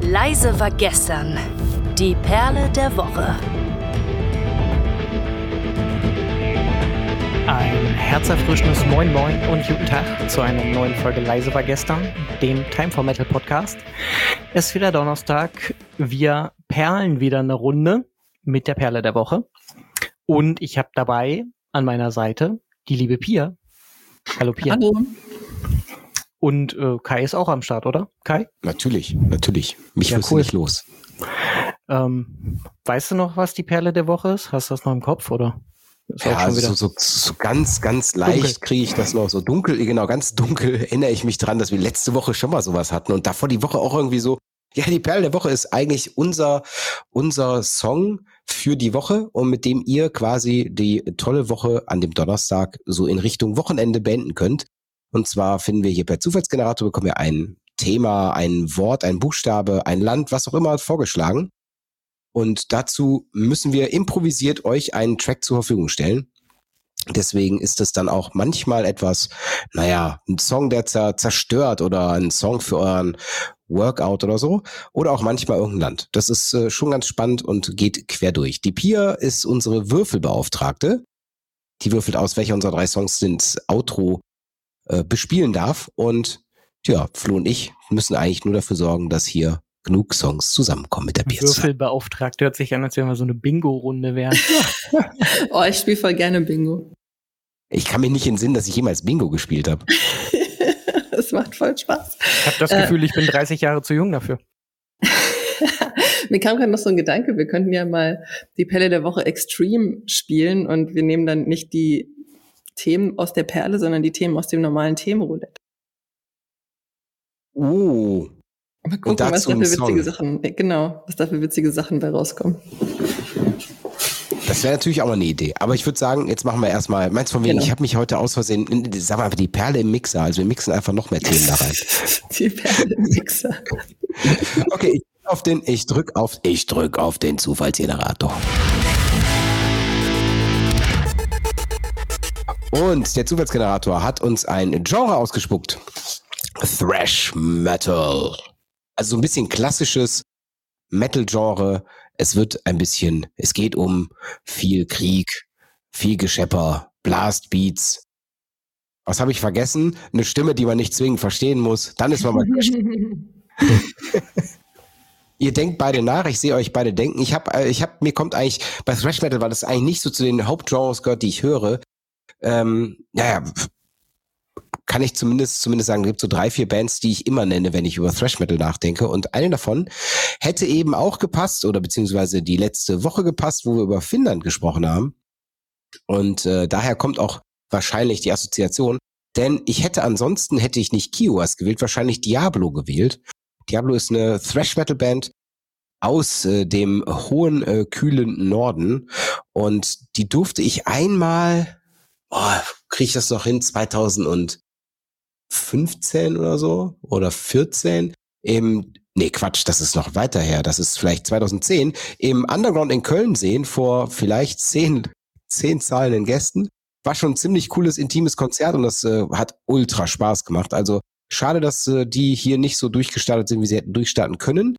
Leise war gestern. Die Perle der Woche. Ein herzerfrischendes Moin Moin und guten Tag zu einer neuen Folge Leise war gestern, dem Time for Metal Podcast. Es ist wieder Donnerstag. Wir perlen wieder eine Runde mit der Perle der Woche. Und ich habe dabei an meiner Seite die liebe Pia. Hallo Pia. Hallo. Und äh, Kai ist auch am Start, oder? Kai? Natürlich, natürlich. Mich Ja, cool. nicht los. Ähm, weißt du noch, was die Perle der Woche ist? Hast du das noch im Kopf, oder? Ist Ja, so, so, so ganz, ganz leicht kriege ich das noch so dunkel, genau, ganz dunkel erinnere ich mich dran, dass wir letzte Woche schon mal sowas hatten und davor die Woche auch irgendwie so, ja, die Perle der Woche ist eigentlich unser, unser Song für die Woche und mit dem ihr quasi die tolle Woche an dem Donnerstag so in Richtung Wochenende beenden könnt. Und zwar finden wir hier per Zufallsgenerator bekommen wir ein Thema, ein Wort, ein Buchstabe, ein Land, was auch immer vorgeschlagen. Und dazu müssen wir improvisiert euch einen Track zur Verfügung stellen. Deswegen ist es dann auch manchmal etwas, naja, ein Song, der zer zerstört oder ein Song für euren Workout oder so. Oder auch manchmal irgendein Land. Das ist äh, schon ganz spannend und geht quer durch. Die Pia ist unsere Würfelbeauftragte. Die würfelt aus, welcher unserer drei Songs sind Outro äh, bespielen darf. Und ja, Flo und ich müssen eigentlich nur dafür sorgen, dass hier genug Songs zusammenkommen mit der zusammen. Würfelbeauftragte hört sich an, als wenn wir so eine Bingo-Runde wären. Oh, ich spiele voll gerne Bingo. Ich kann mich nicht entsinnen, dass ich jemals Bingo gespielt habe. Es macht voll Spaß. Ich habe das Äh. Gefühl, ich bin 30 Jahre zu jung dafür. Mir kam gerade noch so ein Gedanke, wir könnten ja mal die Pelle der Woche Extreme spielen und wir nehmen dann nicht die Themen aus der Perle, sondern die Themen aus dem normalen Themenroulette. Oh. Mal gucken, was da für witzige. Sachen, äh, genau, was da für witzige Sachen bei rauskommen. Das wäre natürlich auch mal eine Idee. Aber ich würde sagen, jetzt machen wir erstmal, meinst du von wegen, Genau. ich habe mich heute aus Versehen, sag mal einfach die Perle im Mixer, also wir mixen einfach noch mehr Themen da rein. Die Perle im Mixer. Okay, ich drück auf den, ich drück auf, ich drück auf den Zufallsgenerator. Und der Zufallsgenerator hat uns ein Genre ausgespuckt. Thrash Metal. Also so ein bisschen klassisches Metal-Genre. Es wird ein bisschen, es geht um viel Krieg, viel Geschepper, Blastbeats. Was habe ich vergessen? Eine Stimme, die man nicht zwingend verstehen muss. Dann ist man mal Ihr denkt beide nach, ich sehe euch beide denken. Ich habe, ich habe, mir kommt eigentlich bei Thrash Metal, weil das eigentlich nicht so zu den Hauptgenres gehört, die ich höre. Ähm, naja, kann ich zumindest zumindest sagen, es gibt so drei, vier Bands, die ich immer nenne, wenn ich über Thrash Metal nachdenke. Und eine davon hätte eben auch gepasst oder beziehungsweise die letzte Woche gepasst, wo wir über Finnland gesprochen haben. Und äh, daher kommt auch wahrscheinlich die Assoziation. Denn ich hätte ansonsten hätte ich nicht Kiowas gewählt, wahrscheinlich Diablo gewählt. Diablo ist eine Thrash-Metal-Band aus äh, dem hohen, äh, kühlen Norden. Und die durfte ich einmal, oh, kriege ich das noch hin, 2015 oder so oder 14 im, nee, Quatsch, das ist noch weiter her, das ist vielleicht 2010, im Underground in Köln sehen vor vielleicht zehn, zehn zahlenden Gästen. War schon ein ziemlich cooles, intimes Konzert und das äh, hat ultra Spaß gemacht. Also Schade, dass äh, die hier nicht so durchgestartet sind, wie sie hätten durchstarten können.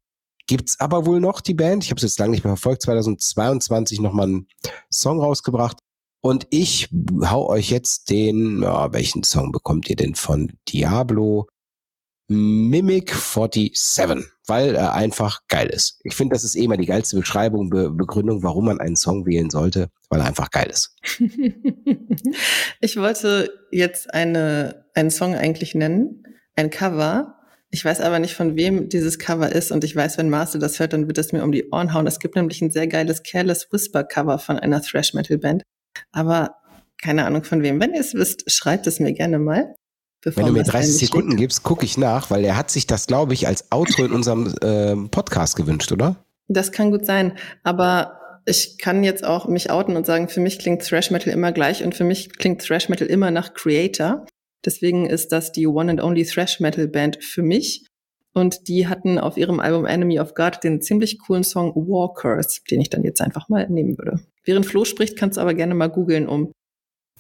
Gibt's aber wohl noch die Band. Ich habe es jetzt lange nicht mehr verfolgt. 2022 nochmal einen Song rausgebracht. Und ich hau euch jetzt den, ja, welchen Song bekommt ihr denn von Diablo? Mimic 47, weil er einfach geil ist. Ich finde, das ist eh mal die geilste Beschreibung, Be Begründung, warum man einen Song wählen sollte, weil er einfach geil ist. Ich wollte jetzt eine, einen Song eigentlich nennen, ein Cover. Ich weiß aber nicht, von wem dieses Cover ist und ich weiß, wenn Marcel das hört, dann wird es mir um die Ohren hauen. Es gibt nämlich ein sehr geiles Careless Whisper Cover von einer Thrash Metal Band, aber keine Ahnung von wem. Wenn ihr es wisst, schreibt es mir gerne mal. bevor Wenn du mir Marcel 30 mich Sekunden schickt. gibst, gucke ich nach, weil er hat sich das, glaube ich, als Outro in unserem ähm, Podcast gewünscht, oder? Das kann gut sein, aber ich kann jetzt auch mich outen und sagen, für mich klingt Thrash Metal immer gleich und für mich klingt Thrash Metal immer nach Creator. Deswegen ist das die One and Only Thrash Metal Band für mich. Und die hatten auf ihrem Album Enemy of God den ziemlich coolen Song Walkers, den ich dann jetzt einfach mal nehmen würde. Während Flo spricht, kannst du aber gerne mal googeln, um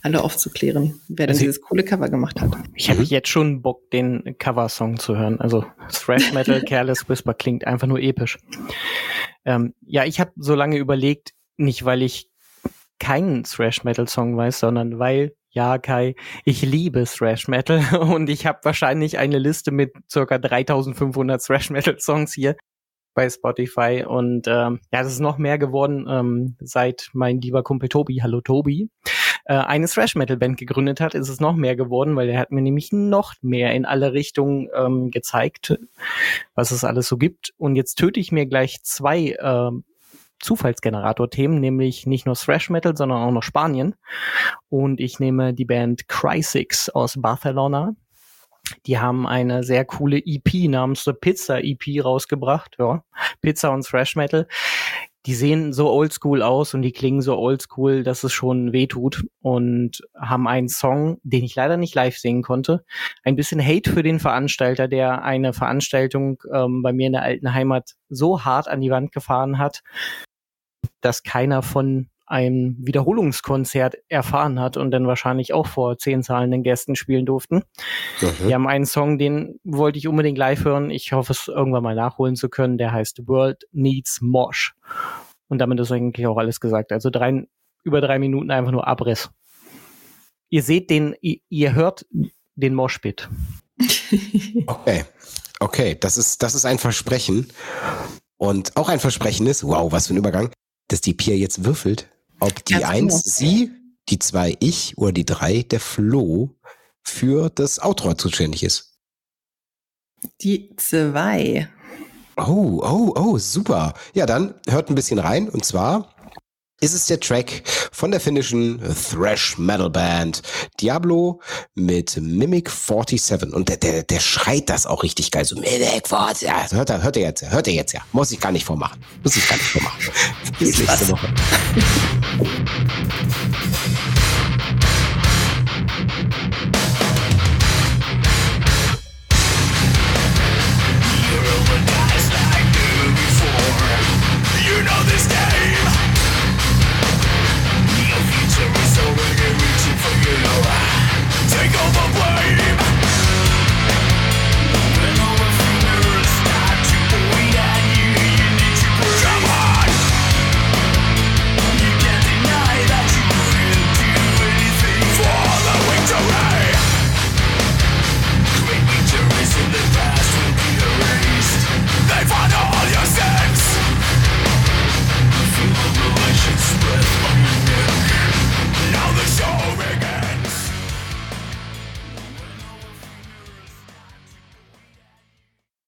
alle aufzuklären, wer denn Also- dieses coole Cover gemacht hat. Ich habe Mhm. jetzt schon Bock, den Coversong zu hören. Also Thrash Metal, Careless Whisper klingt einfach nur episch. Ähm, ja, ich habe so lange überlegt, nicht weil ich keinen Thrash Metal Song weiß, sondern weil ja, Kai, ich liebe Thrash Metal und ich habe wahrscheinlich eine Liste mit circa 3500 Thrash Metal Songs hier bei Spotify. Und ähm, ja, das ist noch mehr geworden, ähm, seit mein lieber Kumpel Tobi, hallo Tobi, äh, eine Thrash Metal Band gegründet hat, ist es noch mehr geworden, weil er hat mir nämlich noch mehr in alle Richtungen ähm, gezeigt, was es alles so gibt. Und jetzt töte ich mir gleich zwei ähm, Zufallsgenerator-Themen, nämlich nicht nur Thrash Metal, sondern auch noch Spanien. Und ich nehme die Band Crysix aus Barcelona. Die haben eine sehr coole EP namens The Pizza EP rausgebracht. Ja, Pizza und Thrash Metal. Die sehen so oldschool aus und die klingen so oldschool, dass es schon wehtut und haben einen Song, den ich leider nicht live singen konnte. Ein bisschen Hate für den Veranstalter, der eine Veranstaltung ähm, bei mir in der alten Heimat so hart an die Wand gefahren hat, dass keiner von einem Wiederholungskonzert erfahren hat und dann wahrscheinlich auch vor zehn zahlenden Gästen spielen durften. Mhm. Wir haben einen Song, den wollte ich unbedingt live hören. Ich hoffe, es irgendwann mal nachholen zu können. Der heißt World Needs Mosh. Und damit ist eigentlich auch alles gesagt. Also drei, über drei Minuten einfach nur Abriss. Ihr seht den, ihr, ihr hört den Moshpit. Okay. Okay, das ist, das ist ein Versprechen. Und auch ein Versprechen ist, wow, was für ein Übergang, dass die Pia jetzt würfelt, ob die Ganz eins genau. sie, die zwei ich oder die drei der Flo für das Outro zuständig ist. Die zwei. Oh, oh, oh, super. Ja, dann hört ein bisschen rein. Und zwar ist es der Track von der finnischen Thrash Metal Band Diablo mit Mimic 47. Und der, der, der schreit das auch richtig geil. So Mimic 47. Ja, hört er, hört er jetzt, hört er jetzt ja. Muss ich gar nicht vormachen. Muss ich gar nicht vormachen. Bis nächste Woche.